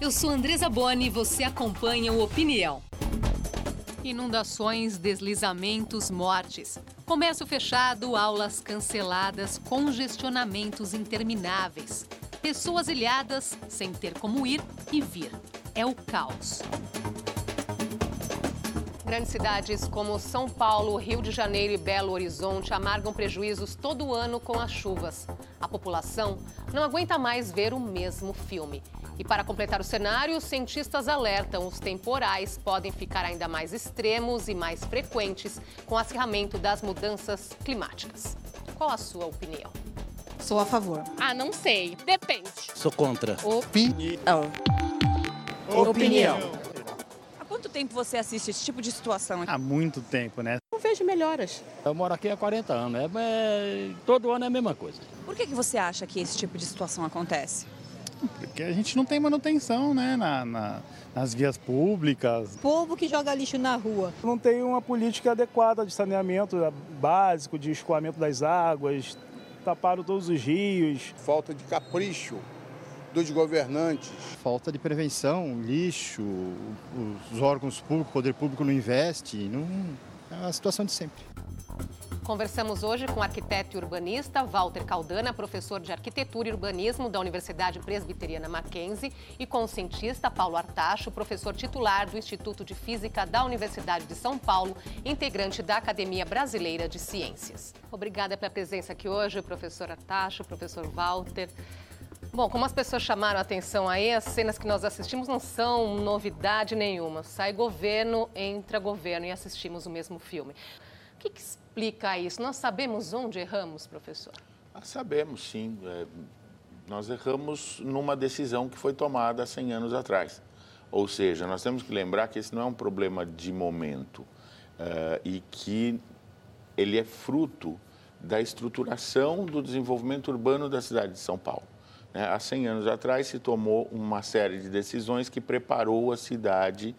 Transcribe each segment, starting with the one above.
Eu sou Andresa Boni e você acompanha o Opinião. Inundações, deslizamentos, mortes. Comércio fechado, aulas canceladas, congestionamentos intermináveis. Pessoas ilhadas sem ter como ir e vir. É o caos. Grandes cidades como São Paulo, Rio de Janeiro e Belo Horizonte amargam prejuízos todo ano com as chuvas. A população não aguenta mais ver o mesmo filme. E para completar o cenário, os cientistas alertam: os temporais podem ficar ainda mais extremos e mais frequentes com o acirramento das mudanças climáticas. Qual a sua opinião? Sou a favor. Ah, não sei. Depende. Sou contra. Opinião. Opinião. Há quanto tempo você assiste esse tipo de situação aqui? Há muito tempo, né? Não vejo melhoras. Eu moro aqui há 40 anos. É, é- todo ano é a mesma coisa. Por que, que você acha que esse tipo de situação acontece? Porque a gente não tem manutenção, né, na- na- nas vias públicas. povo que joga lixo na rua. Não tem uma política adequada de saneamento básico, de escoamento das águas, taparam todos os rios. falta de capricho dos governantes. falta de prevenção, lixo, os órgãos públicos, o poder público não investe, não, é a situação de sempre. Conversamos hoje com o arquiteto e urbanista Walter Caldana, professor de arquitetura e urbanismo da Universidade Presbiteriana Mackenzie, e com o cientista Paulo Artacho, professor titular do Instituto de Física da Universidade de São Paulo, integrante da Academia Brasileira de Ciências. Obrigada pela presença aqui hoje, professor Artacho, professor Walter. Bom, como as pessoas chamaram a atenção aí, as cenas que nós assistimos não são novidade nenhuma. Sai governo, entra governo e assistimos o mesmo filme. O que, que explica isso? Nós sabemos onde erramos, professor? Ah, sabemos, sim. É, nós erramos numa decisão que foi tomada há 100 anos atrás. Ou seja, nós temos que lembrar que esse não é um problema de momento eh, e que ele é fruto da estruturação do desenvolvimento urbano da cidade de São Paulo. né? Há 100 anos atrás se tomou uma série de decisões que preparou a cidade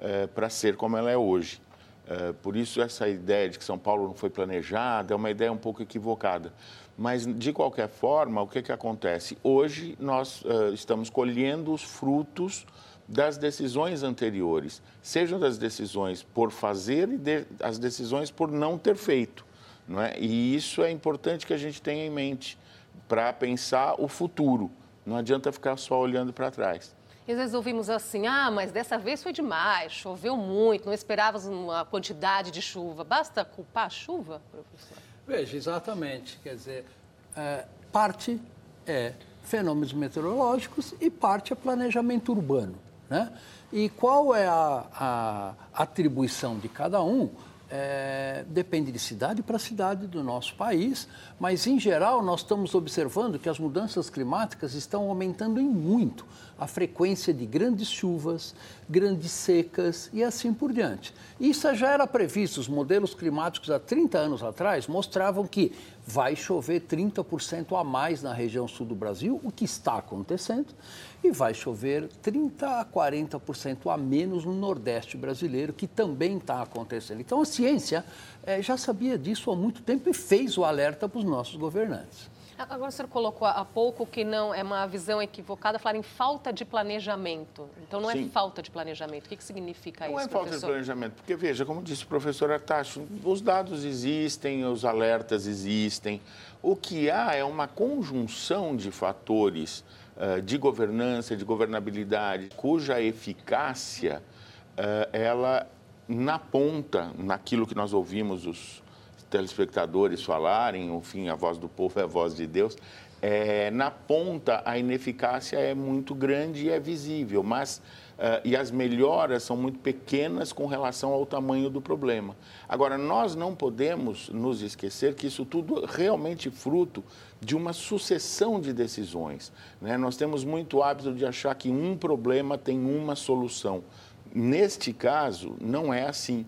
eh, para ser como ela é hoje. Eh, por isso, essa ideia de que São Paulo não foi planejada é uma ideia um pouco equivocada. Mas, de qualquer forma, o que, que acontece? Hoje, nós eh, estamos colhendo os frutos das decisões anteriores, sejam das decisões por fazer e de, as decisões por não ter feito. Não é? E isso é importante que a gente tenha em mente para pensar o futuro. Não adianta ficar só olhando para trás. E às vezes ouvimos assim, ah, mas dessa vez foi demais, choveu muito, não esperávamos uma quantidade de chuva. Basta culpar a chuva, professor? Veja, exatamente. Quer dizer, é, parte é fenômenos meteorológicos e parte é planejamento urbano. Né? E qual é a, a atribuição de cada um? É, depende de cidade para cidade do nosso país, mas em geral nós estamos observando que as mudanças climáticas estão aumentando em muito a frequência de grandes chuvas, grandes secas e assim por diante. Isso já era previsto, os modelos climáticos há 30 anos atrás mostravam que vai chover 30% a mais na região sul do Brasil, o que está acontecendo, e vai chover 30 a 40% a menos no Nordeste brasileiro, que também está acontecendo. Então a ciência eh, já sabia disso há muito tempo e fez o alerta para os nossos governantes. Agora o senhor colocou há pouco que não é uma visão equivocada falar em falta de planejamento. Então não é Sim. falta de planejamento. O que, que significa Não isso, é falta de professor? planejamento, porque veja, como disse o professor Artacho, os dados existem, os alertas existem. O que há é uma conjunção de fatores eh, de governança, de governabilidade, cuja eficácia eh, ela na ponta, naquilo que nós ouvimos os telespectadores falarem, enfim, a voz do povo é a voz de Deus, é, na ponta a ineficácia é muito grande e é visível, mas eh, e as melhoras são muito pequenas com relação ao tamanho do problema. Agora, nós não podemos nos esquecer que isso tudo é realmente fruto de uma sucessão de decisões. né? Nós temos muito hábito de achar que um problema tem uma solução. Neste caso, não é assim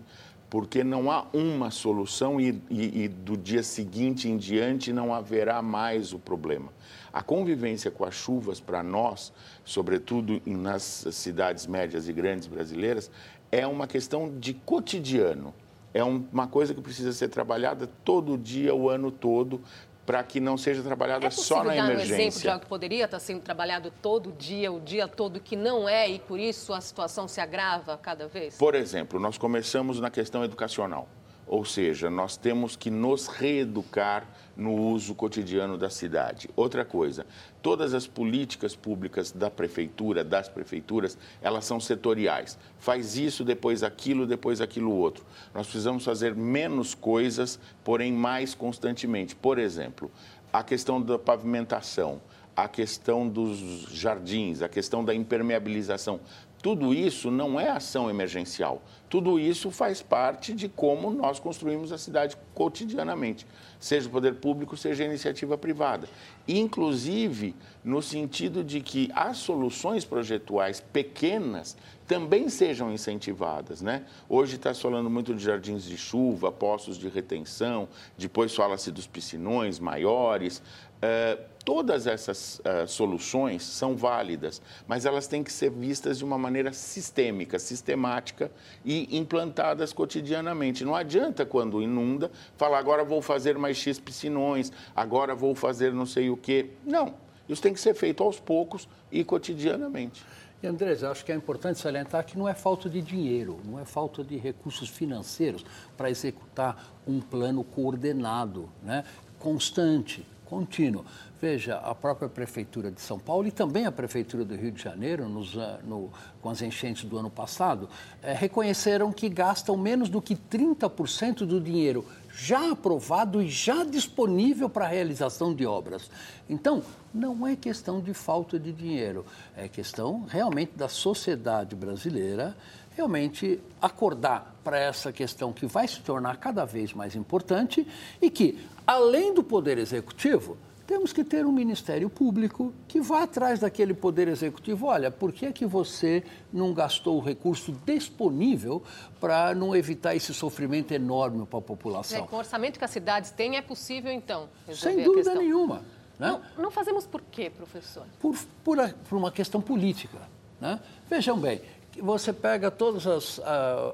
porque não há uma solução e, e- e do dia seguinte em diante não haverá mais o problema. A convivência com as chuvas para nós, sobretudo nas cidades médias e grandes brasileiras, é uma questão de cotidiano. É um- uma coisa que precisa ser trabalhada todo dia, o ano todo, para que não seja trabalhada é só na dar emergência. um exemplo de algo que poderia estar sendo trabalhado todo dia, o dia todo, que não é e por isso a situação se agrava cada vez? Por exemplo, nós começamos na questão educacional. Ou seja, nós temos que nos reeducar no uso cotidiano da cidade. Outra coisa, todas as políticas públicas da prefeitura, das prefeituras, elas são setoriais. Faz isso, depois aquilo, depois aquilo outro. Nós precisamos fazer menos coisas, porém mais constantemente. Por exemplo, a questão da pavimentação, a questão dos jardins, a questão da impermeabilização. Tudo isso não é ação emergencial. Tudo isso faz parte de como nós construímos a cidade cotidianamente, seja o poder público, seja a iniciativa privada. Inclusive, no sentido de que as soluções projetuais pequenas também sejam incentivadas. Né? Hoje está se falando muito de jardins de chuva, poços de retenção, depois fala-se dos piscinões maiores. Uh, todas essas uh, soluções são válidas, mas elas têm que ser vistas de uma maneira sistêmica, sistemática e implantadas cotidianamente. Não adianta, quando inunda, falar agora vou fazer mais X piscinões, agora vou fazer não sei o quê. Não. Isso tem que ser feito aos poucos e cotidianamente. E Andrés, acho que é importante salientar que não é falta de dinheiro, não é falta de recursos financeiros para executar um plano coordenado, né? constante, contínuo. Veja, a própria Prefeitura de São Paulo e também a Prefeitura do Rio de Janeiro, nos, no, com as enchentes do ano passado, é, reconheceram que gastam menos do que 30% do dinheiro já aprovado e já disponível para a realização de obras. Então, não é questão de falta de dinheiro, é questão realmente da sociedade brasileira realmente acordar para essa questão que vai se tornar cada vez mais importante e que, além do Poder Executivo, temos que ter um Ministério Público que vá atrás daquele poder executivo. Olha, por que, é que você não gastou o recurso disponível para não evitar esse sofrimento enorme para a população? É, com o orçamento que as cidades têm, é possível, então, Sem dúvida nenhuma. Né? Não, não, fazemos por quê, professor? Por, por, por uma questão política. Né? Vejam bem, você pega todas as,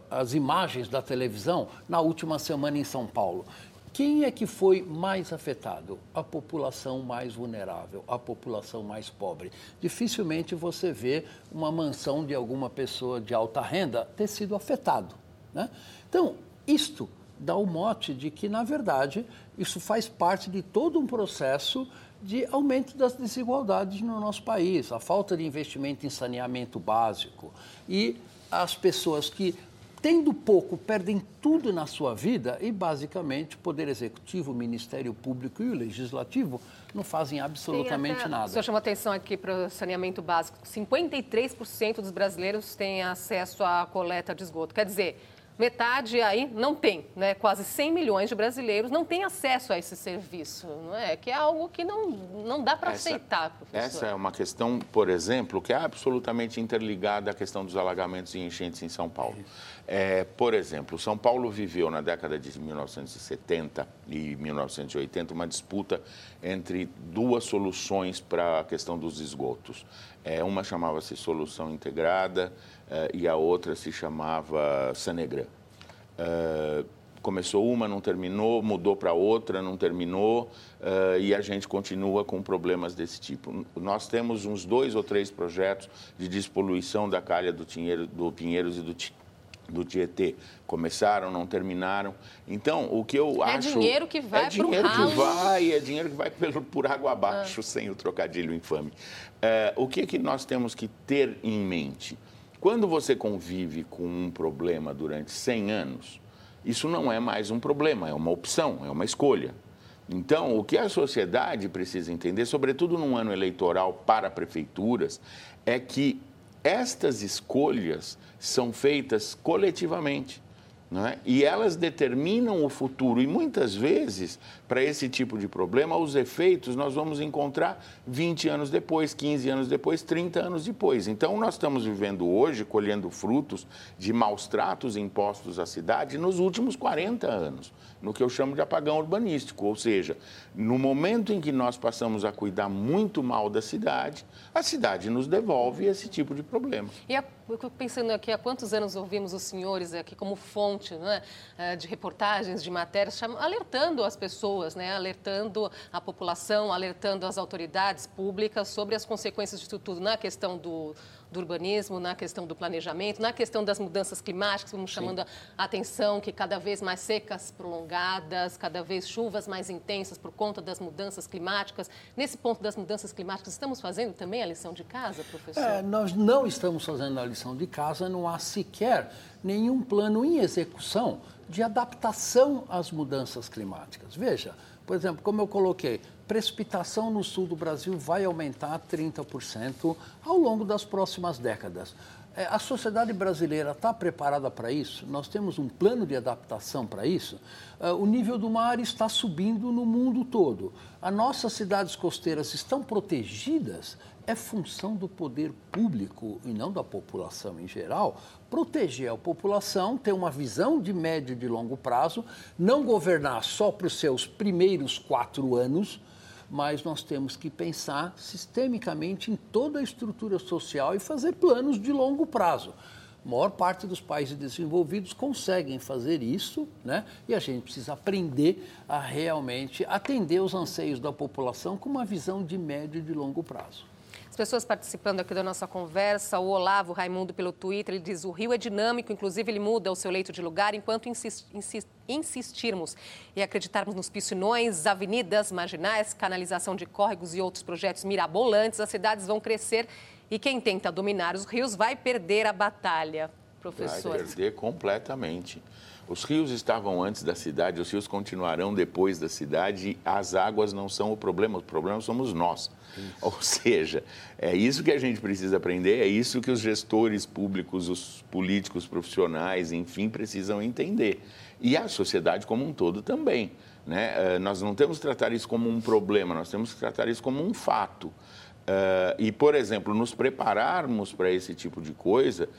as imagens da televisão na última semana em São Paulo. Quem é que foi mais afetado? A população mais vulnerável, a população mais pobre. Dificilmente você vê uma mansão de alguma pessoa de alta renda ter sido afetado. Né? Então, isto dá o mote de que, na verdade, isso faz parte de todo um processo de aumento das desigualdades no nosso país, a falta de investimento em saneamento básico e as pessoas que tendo pouco, perdem tudo na sua vida e, basicamente, o Poder Executivo, o Ministério Público e o Legislativo não fazem absolutamente até, nada. O senhor chamou atenção aqui para o saneamento básico. 53% dos brasileiros têm acesso à coleta de esgoto. Quer dizer, metade aí não tem, né? Quase 100 milhões de brasileiros não têm acesso a esse serviço, não é? Que é algo que não, não dá para aceitar, professor. Essa é uma questão, por exemplo, que é absolutamente interligada à questão dos alagamentos e enchentes em São Paulo. É, por exemplo, São Paulo viveu na década de 1970 e 1980 uma disputa entre duas soluções para a questão dos esgotos. É, uma chamava-se Solução Integrada é, e a outra se chamava Sanegran. É, começou uma, não terminou, mudou para outra, não terminou, uh, e a gente continua com problemas desse tipo. Nós temos uns dois ou três projetos de despoluição da calha do Pinheiros e do, do Tietê. Começaram, não terminaram. Então, o que eu é acho... É dinheiro que vai É dinheiro que vai, é dinheiro que vai pelo, por água abaixo, ah. sem o trocadilho infame. Uh, o que, que nós temos que ter em mente? Quando você convive com um problema durante 100 anos, isso não é mais um problema, é uma opção, é uma escolha. Então, o que a sociedade precisa entender, sobretudo num ano eleitoral para prefeituras, é que estas escolhas são feitas coletivamente. É? E elas determinam o futuro. E muitas vezes, para esse tipo de problema, os efeitos nós vamos encontrar 20 anos depois, 15 anos depois, 30 anos depois. Então, nós estamos vivendo hoje, colhendo frutos de maus tratos impostos à cidade nos últimos 40 anos, no que eu chamo de apagão urbanístico. Ou seja, no momento em que nós passamos a cuidar muito mal da cidade, a cidade nos devolve esse tipo de problema. E a, pensando aqui, há quantos anos ouvimos os senhores aqui como fonte monte né, eh, de reportagens, de matérias, alertando as pessoas, né, alertando a população, alertando as autoridades públicas sobre as consequências disso tudo na questão do do urbanismo, na questão do planejamento, na questão das mudanças climáticas, vamos chamando Sim. a atenção que cada vez mais secas prolongadas, cada vez chuvas mais intensas por conta das mudanças climáticas. Nesse ponto das mudanças climáticas, estamos fazendo também a lição de casa, professor? É, nós não estamos fazendo a lição de casa, não há sequer nenhum plano em execução de adaptação às mudanças climáticas. Veja, por exemplo, como eu coloquei, precipitação no sul do Brasil vai aumentar 30% ao longo das próximas décadas. É, a sociedade brasileira está preparada para isso? Nós temos um plano de adaptação para isso? É, o nível do mar está subindo no mundo todo. As nossas cidades costeiras estão protegidas? É função do poder público e não da população em geral proteger a população, ter uma visão de médio e de longo prazo, não governar só para os seus primeiros quatro anos, mas nós temos que pensar sistemicamente em toda a estrutura social e fazer planos de longo prazo. A maior parte dos países desenvolvidos conseguem fazer isso, né? E a gente precisa aprender a realmente atender os anseios da população com uma visão de médio e de longo prazo pessoas participando aqui da nossa conversa. O Olavo Raimundo pelo Twitter, ele diz: o Rio é dinâmico, inclusive ele muda o seu leito de lugar enquanto insist, insist, insistirmos e acreditarmos nos piscinões, avenidas marginais, canalização de córregos e outros projetos mirabolantes, as cidades vão crescer e quem tenta dominar os rios vai perder a batalha. Professor. Vai perder completamente. Os rios estavam antes da cidade, os rios continuarão depois da cidade. As águas não são o problema, o problema somos nós. Isso. Ou seja, é isso que a gente precisa aprender, é isso que os gestores públicos, os políticos profissionais, enfim, precisam entender. E a sociedade como um todo também. Né? Eh, nós não temos que tratar isso como um problema, nós temos que tratar isso como um fato. Uh, e, por exemplo, nos prepararmos para esse tipo de coisa,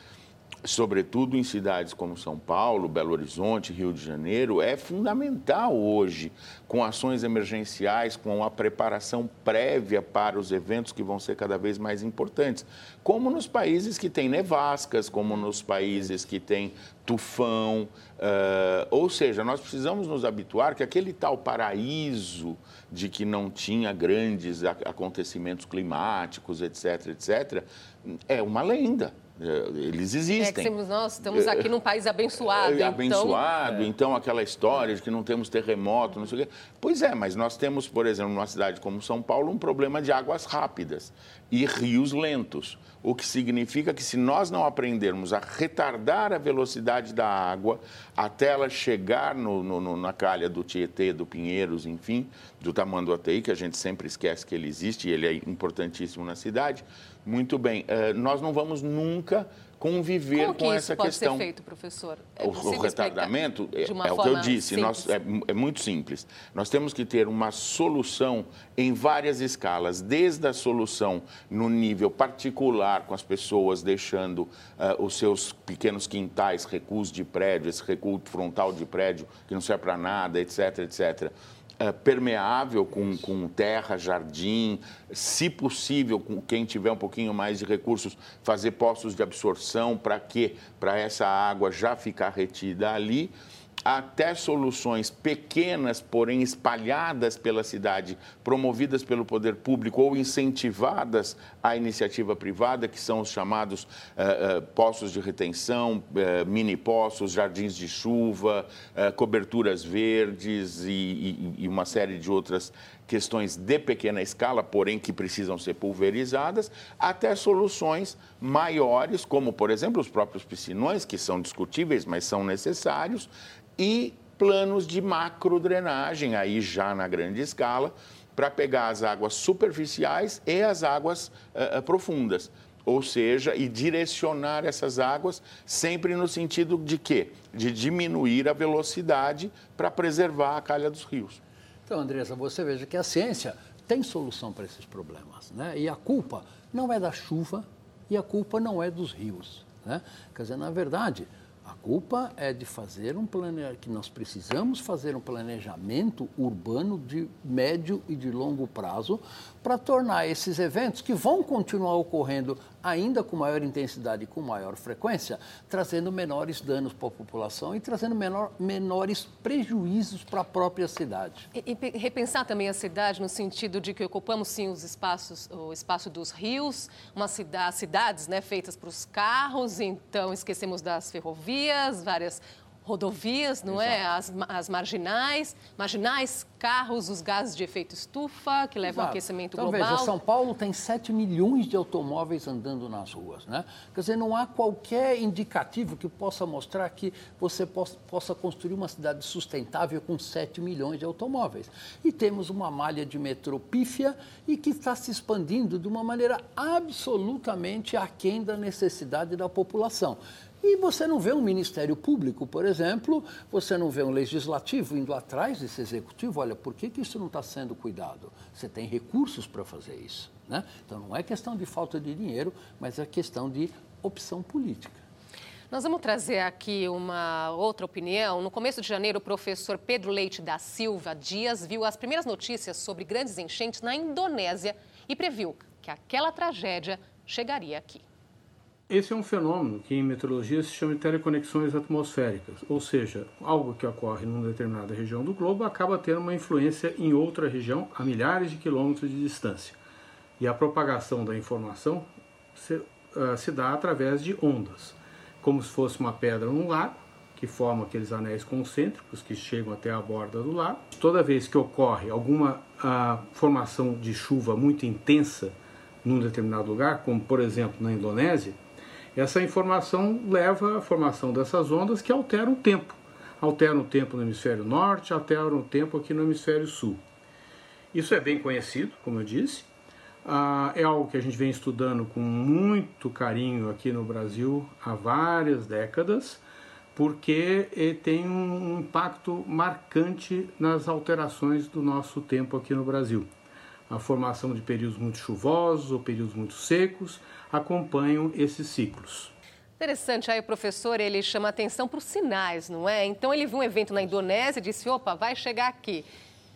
sobretudo em cidades como São Paulo, Belo Horizonte, Rio de Janeiro, é fundamental hoje, com ações emergenciais, com a preparação prévia para os eventos que vão ser cada vez mais importantes. Como nos países que têm nevascas, como nos países que têm tufão. Uh, ou seja, nós precisamos nos habituar que aquele tal paraíso de que não tinha grandes acontecimentos climáticos, etc., etc., é uma lenda. É, eles existem. É que nós estamos aqui num país abençoado. É, abençoado, então... então aquela história de que não temos terremoto, não sei o quê. Pois é, mas nós temos, por exemplo, numa cidade como São Paulo, um problema de águas rápidas e rios lentos. O que significa que se nós não aprendermos a retardar a velocidade da água até ela chegar no, no, na calha do Tietê, do Pinheiros, enfim, do Tamanduateí, que a gente sempre esquece que ele existe e ele é importantíssimo na cidade, muito bem. Uh, nós não vamos nunca conviver Como que com essa pode questão. Ser feito, professor? É o, o retardamento é, é o que eu disse. Nós, é, é, muito simples. Nós temos que ter uma solução em várias escalas, desde a solução no nível particular, com as pessoas deixando uh, os seus pequenos quintais, recuos de prédio, esse recuo frontal de prédio que não serve para nada, etc, etc é, permeável com, com terra, jardim, se possível, com quem tiver um pouquinho mais de recursos, fazer postos de absorção para que para essa água já ficar retida ali até soluções pequenas, porém espalhadas pela cidade, promovidas pelo poder público ou incentivadas à iniciativa privada, que são os chamados uh, uh, poços de retenção, uh, mini poços, jardins de chuva, coberturas verdes e, e, e uma série de outras questões de pequena escala, porém que precisam ser pulverizadas, até soluções maiores, como, por exemplo, os próprios piscinões, que são discutíveis, mas são necessários, e planos de macrodrenagem, aí já na grande escala, para pegar as águas superficiais e as águas uh, profundas. Ou seja, e direcionar essas águas sempre no sentido de quê? De diminuir a velocidade para preservar a calha dos rios. Então, Andressa, você veja que a ciência tem solução para esses problemas. Né? E a culpa não é da chuva e a culpa não é dos rios. Né? Quer dizer, na verdade, a culpa é de fazer um planejamento, que nós precisamos fazer um planejamento urbano de médio e de longo prazo para tornar esses eventos que vão continuar ocorrendo ainda com maior intensidade e com maior frequência, trazendo menores danos para a população e trazendo menor, menores prejuízos para a própria cidade. E, e, repensar também a cidade no sentido de que ocupamos sim os espaços, o espaço dos rios, uma cidade, cidades né, feitas para os carros, então esquecemos das ferrovias, várias rodovias, não é? Exato. é? As, as marginais, marginais, carros, os gases de efeito estufa, que levam ao aquecimento então, global. Veja, São Paulo tem 7 milhões de automóveis andando nas ruas, né? Quer dizer, não há qualquer indicativo que possa mostrar que você possa, possa construir uma cidade sustentável com 7 milhões de automóveis. E temos uma malha de metrô pífia e que está se expandindo de uma maneira absolutamente aquém da necessidade da população. E você não vê um Ministério Público, por exemplo, você não vê um Legislativo indo atrás desse Executivo. Olha, por que, que isso não está sendo cuidado? Você tem recursos para fazer isso. Né? Então não é questão de falta de dinheiro, mas é questão de opção política. Nós vamos trazer aqui uma outra opinião. No começo de janeiro, o professor Pedro Leite da Silva Dias viu as primeiras notícias sobre grandes enchentes na Indonésia e previu que aquela tragédia chegaria aqui. Esse é um fenômeno que em meteorologia se chama de teleconexões atmosféricas, ou seja, algo que ocorre numa determinada região do globo acaba tendo uma influência em outra região a milhares de quilômetros de distância. E a propagação da informação se, uh, se dá através de ondas, como se fosse uma pedra num lago, que forma aqueles anéis concêntricos que chegam até a borda do lago. Toda vez que ocorre alguma uh, formação de chuva muito intensa num determinado lugar, como por exemplo na Indonésia, essa informação leva à formação dessas ondas que alteram o tempo. Alteram o tempo no hemisfério norte, alteram o tempo aqui no hemisfério sul. Isso é bem conhecido, como eu disse. Ah, é algo que a gente vem estudando com muito carinho aqui no Brasil há várias décadas, porque tem um impacto marcante nas alterações do nosso tempo aqui no Brasil. A formação de períodos muito chuvosos ou períodos muito secos, acompanham esses ciclos. Interessante, aí o professor ele chama atenção para os sinais, não é? Então ele viu um evento na Indonésia e disse: opa, vai chegar aqui.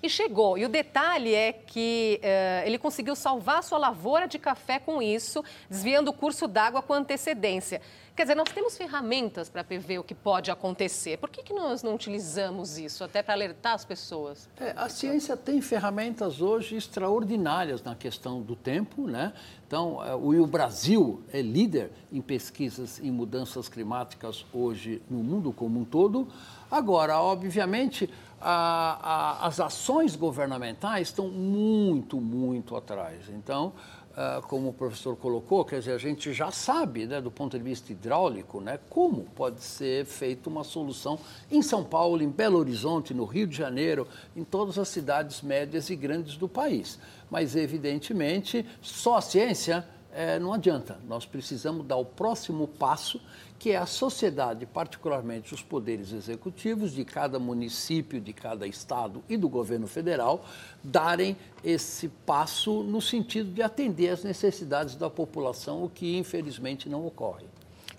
E chegou. E o detalhe é que uh, ele conseguiu salvar sua lavoura de café com isso, desviando o curso d'água com antecedência. Quer dizer, nós temos ferramentas para prever o que pode acontecer. Por que, que nós não utilizamos isso, até para alertar as pessoas? É, a ciência tem ferramentas hoje extraordinárias na questão do tempo, né? Então, é, o Brasil é líder em pesquisas em mudanças climáticas hoje no mundo como um todo. Agora, obviamente, a, a, as ações governamentais estão muito, muito atrás. Então, Uh, como o professor colocou, quer dizer, a gente já sabe, né, do ponto de vista hidráulico, né, como pode ser feita uma solução em São Paulo, em Belo Horizonte, no Rio de Janeiro, em todas as cidades médias e grandes do país. Mas, evidentemente, só a ciência é, não adianta. Nós precisamos dar o próximo passo, que é a sociedade, particularmente os poderes executivos de cada município, de cada estado e do governo federal, darem esse passo no sentido de atender às necessidades da população, o que infelizmente não ocorre.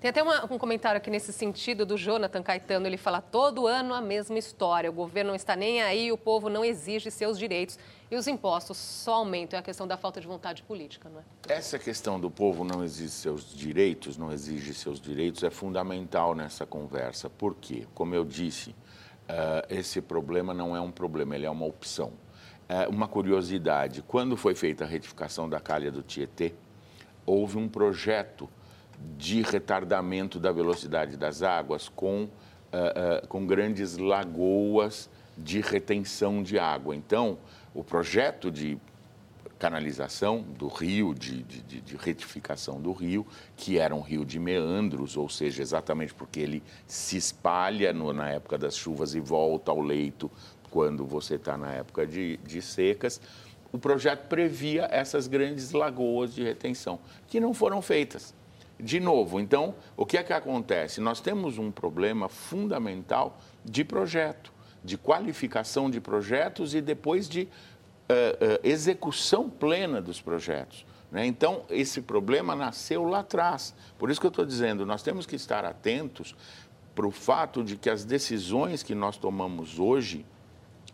Tem até uma, um comentário aqui nesse sentido do Jonathan Caetano. Ele fala: todo ano a mesma história. O governo não está nem aí, o povo não exige seus direitos. E os impostos só aumentam. É a questão da falta de vontade política, não é? Essa questão do povo não exige seus direitos, não exige seus direitos, é fundamental nessa conversa. Por quê? Como eu disse, uh, esse problema não é um problema, ele é uma opção. Uh, uma curiosidade: quando foi feita a retificação da calha do Tietê, houve um projeto de retardamento da velocidade das águas com, uh, com grandes lagoas de retenção de água. Então, o projeto de canalização do rio, de, de, de, retificação do rio, que era um rio de meandros, ou seja, exatamente porque ele se espalha no, na época das chuvas e volta ao leito quando você está na época de, de secas. O projeto previa essas grandes lagoas de retenção, que não foram feitas. De novo, então, o que é que acontece? Nós temos um problema fundamental de projeto, de qualificação de projetos e depois de uh, uh, execução plena dos projetos. Né? Então, esse problema nasceu lá atrás. Por isso que eu estou dizendo, nós temos que estar atentos para o fato de que as decisões que nós tomamos hoje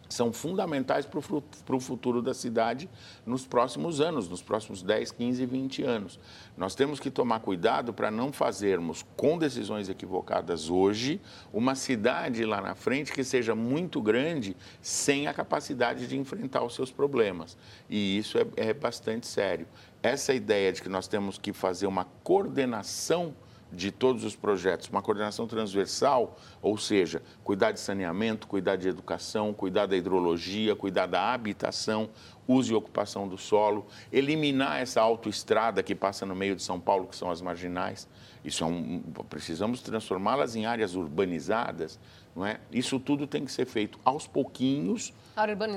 são fundamentais para o futuro da cidade nos próximos anos, nos próximos 10, 15, 20 anos. Nós temos que tomar cuidado para não fazermos, com decisões equivocadas hoje, uma cidade lá na frente que seja muito grande sem a capacidade de enfrentar os seus problemas. E isso é, é bastante sério. Essa ideia de que nós temos que fazer uma coordenação de todos os projetos, uma coordenação transversal, ou seja, cuidar de saneamento, cuidar de educação, cuidar da hidrologia, cuidar da habitação, uso e ocupação do solo, eliminar essa autoestrada que passa no meio de São Paulo, que são as marginais. Isso é um, precisamos transformá-las em áreas urbanizadas, não é? Isso tudo tem que ser feito aos pouquinhos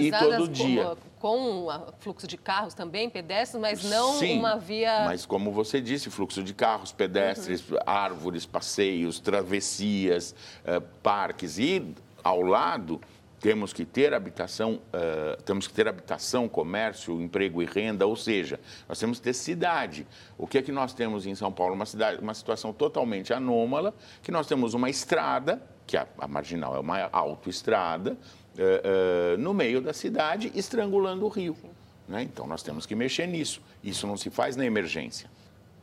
e todo dia. Com, com fluxo de carros também, pedestres, mas não Sim, uma via. Mas como você disse, fluxo de carros, pedestres, uhum. árvores, passeios, travessias, parques e ao lado temos que ter habitação, uh, temos que ter habitação, comércio, emprego e renda, ou seja, nós temos que ter cidade. O que é que nós temos em São Paulo? Uma, cidade, uma situação totalmente anômala, que nós temos uma estrada, que a, a marginal é uma autoestrada, uh, uh, no meio da cidade, estrangulando o rio. Né? Então, nós temos que mexer nisso. Isso não se faz na emergência.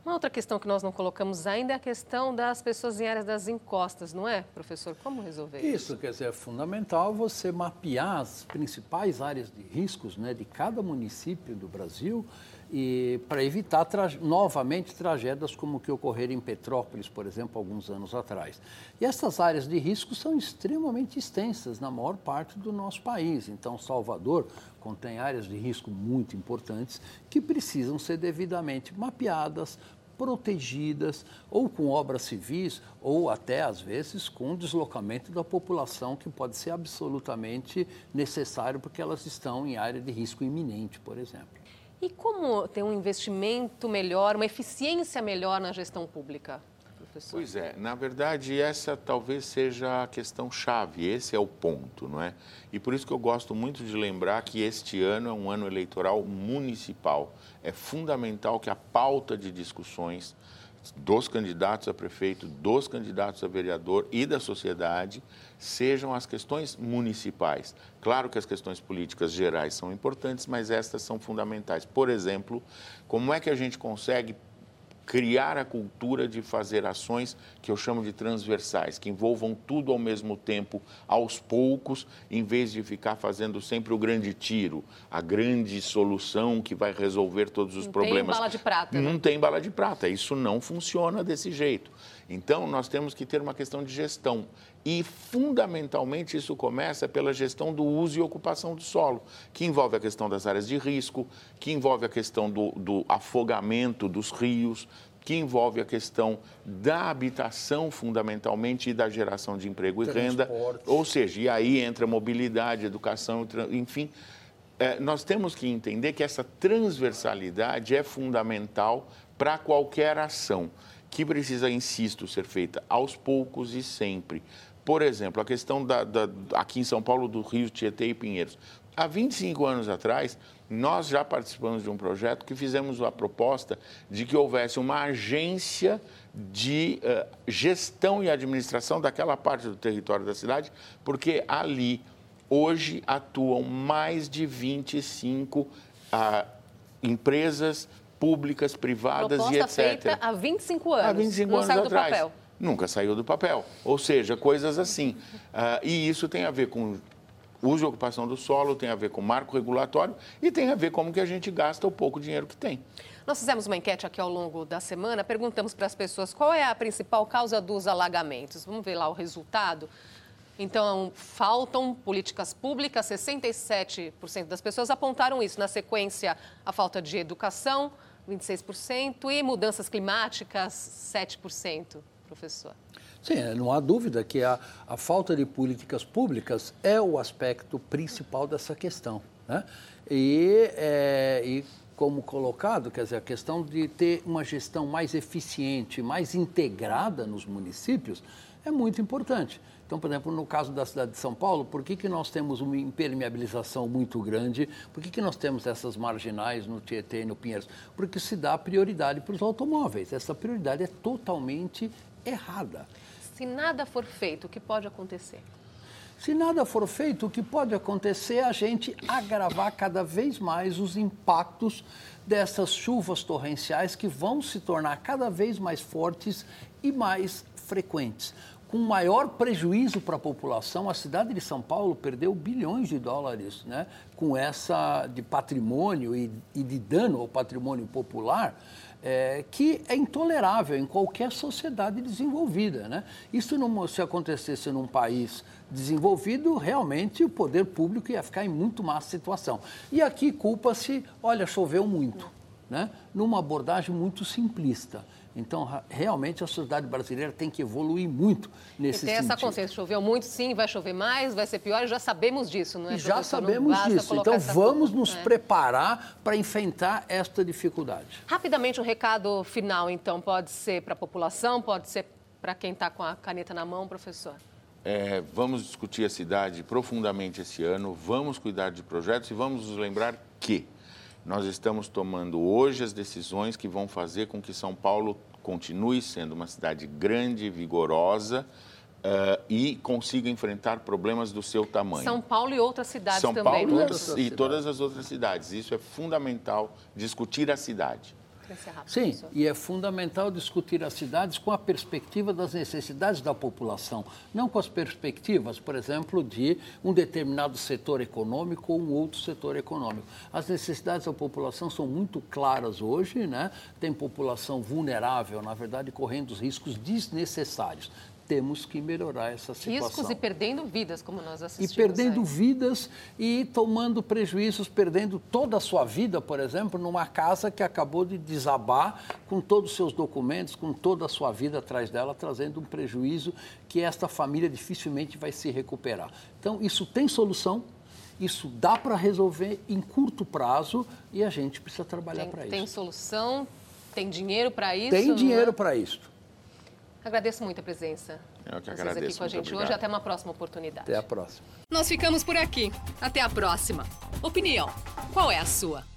Uma outra questão que nós não colocamos ainda é a questão das pessoas em áreas das encostas, não é, professor? Como resolver isso? Isso, quer dizer, é fundamental você mapear as principais áreas de riscos né, de cada município do Brasil e para evitar tra novamente tragédias como o que ocorreram em Petrópolis, por exemplo, alguns anos atrás. E essas áreas de risco são extremamente extensas na maior parte do nosso país. Então, Salvador contém áreas de risco muito importantes que precisam ser devidamente mapeadas, protegidas, ou com obras civis, ou até, às vezes, com deslocamento da população, que pode ser absolutamente necessário, porque elas estão em área de risco iminente, por exemplo. E como ter um investimento melhor, uma eficiência melhor na gestão pública? professor? Pois é, na verdade, essa talvez seja a questão chave, esse é o ponto, não é? E por isso que eu gosto muito de lembrar que este ano é um ano eleitoral municipal. É fundamental que a pauta de discussões dos candidatos a prefeito, dos candidatos a vereador e da sociedade sejam as questões municipais. Claro que as questões políticas gerais são importantes, mas estas são fundamentais. Por exemplo, como é que a gente consegue criar a cultura de fazer ações que eu chamo de transversais, que envolvam tudo ao mesmo tempo, aos poucos, em vez de ficar fazendo sempre o grande tiro, a grande solução que vai resolver todos os não problemas. Não tem bala de prata. Não né? tem bala de prata. Isso não funciona desse jeito. Então, nós temos que ter uma questão de gestão. E, fundamentalmente, isso começa pela gestão do uso e ocupação do solo, que envolve a questão das áreas de risco, que envolve a questão do, do afogamento dos rios, que envolve a questão da habitação, fundamentalmente, e da geração de emprego e renda. Ou seja, e aí entra mobilidade, educação, enfim. É, nós temos que entender que essa transversalidade é fundamental para qualquer ação que precisa, insisto, ser feita aos poucos e sempre. Por exemplo, a questão da, da, aqui em São Paulo do Rio Tietê e Pinheiros. Há 25 anos atrás, nós já participamos de um projeto que fizemos a proposta de que houvesse uma agência de uh, gestão e administração daquela parte do território da cidade, porque ali hoje atuam mais de 25 uh, empresas públicas, privadas Proposta e etc. feita há 25 anos. Há 25 Não anos saiu atrás. do papel. Nunca saiu do papel. Ou seja, coisas assim. Uh, e isso tem a ver com uso e ocupação do solo, tem a ver com marco regulatório e tem a ver como que a gente gasta o pouco dinheiro que tem. Nós fizemos uma enquete aqui ao longo da semana, perguntamos para as pessoas qual é a principal causa dos alagamentos. Vamos ver lá o resultado. Então, faltam políticas públicas, 67% das pessoas apontaram isso. Na sequência, a falta de educação, 26%, e mudanças climáticas, 7%, professor. Sim, é, não há dúvida que a, a falta de políticas públicas é o aspecto principal dessa questão. Né? E, é, e como colocado, quer dizer, a questão de ter uma gestão mais eficiente, mais integrada nos municípios é muito importante. Então, por exemplo, no caso da cidade de São Paulo, por que, que nós temos uma impermeabilização muito grande? Por que, que nós temos essas marginais no Tietê e no Pinheiros? Porque se dá prioridade para os automóveis. Essa prioridade é totalmente errada. Se nada for feito, o que pode acontecer? Se nada for feito, o que pode acontecer é a gente agravar cada vez mais os impactos dessas chuvas torrenciais que vão se tornar cada vez mais fortes e mais frequentes. Com maior prejuízo para a população, a cidade de São Paulo perdeu bilhões de dólares né, com essa de patrimônio e, e de dano ao patrimônio popular é, que é intolerável em qualquer sociedade desenvolvida. Né? Isso não, se acontecesse num país desenvolvido, realmente o poder público ia ficar em muito má situação. E aqui culpa-se, olha, choveu muito, né? numa abordagem muito simplista. Então, realmente, a sociedade brasileira tem que evoluir muito nesse sentido. E tem sentido. essa consciência, choveu muito, sim, vai chover mais, vai ser pior, já sabemos disso, não é, Já sabemos disso, então vamos nos é. preparar para enfrentar esta dificuldade. Rapidamente, um recado final, então, pode ser para a população, pode ser para quem está com a caneta na mão, professor? É, vamos discutir a cidade profundamente esse ano, vamos cuidar de projetos e vamos nos lembrar que nós estamos tomando hoje as decisões que vão fazer com que São Paulo continue sendo uma cidade grande, vigorosa uh, e consiga enfrentar problemas do seu tamanho. São Paulo e outras cidades São também. São Paulo e, e todas as outras cidades. Isso é fundamental, discutir a cidade. Sim, e é fundamental discutir as cidades com a perspectiva das necessidades da população, não com as perspectivas, por exemplo, de um determinado setor econômico ou um outro setor econômico. As necessidades da população são muito claras hoje, né? Tem população vulnerável, na verdade, correndo os riscos desnecessários temos que melhorar essa situação. Riscos e perdendo vidas, como nós assistimos. E perdendo aí. vidas e tomando prejuízos, perdendo toda a sua vida, por exemplo, numa casa que acabou de desabar com todos os seus documentos, com toda a sua vida atrás dela, trazendo um prejuízo que esta família dificilmente vai se recuperar. Então, isso tem solução, isso dá para resolver em curto prazo e a gente precisa trabalhar para isso. Tem solução, tem dinheiro para isso? Tem dinheiro é? para isso. Agradeço muito a presença. Eu que agradeço. aqui com a gente obrigado. hoje. Até uma próxima oportunidade. Até a próxima. Nós ficamos por aqui. Até a próxima. Opinião: qual é a sua?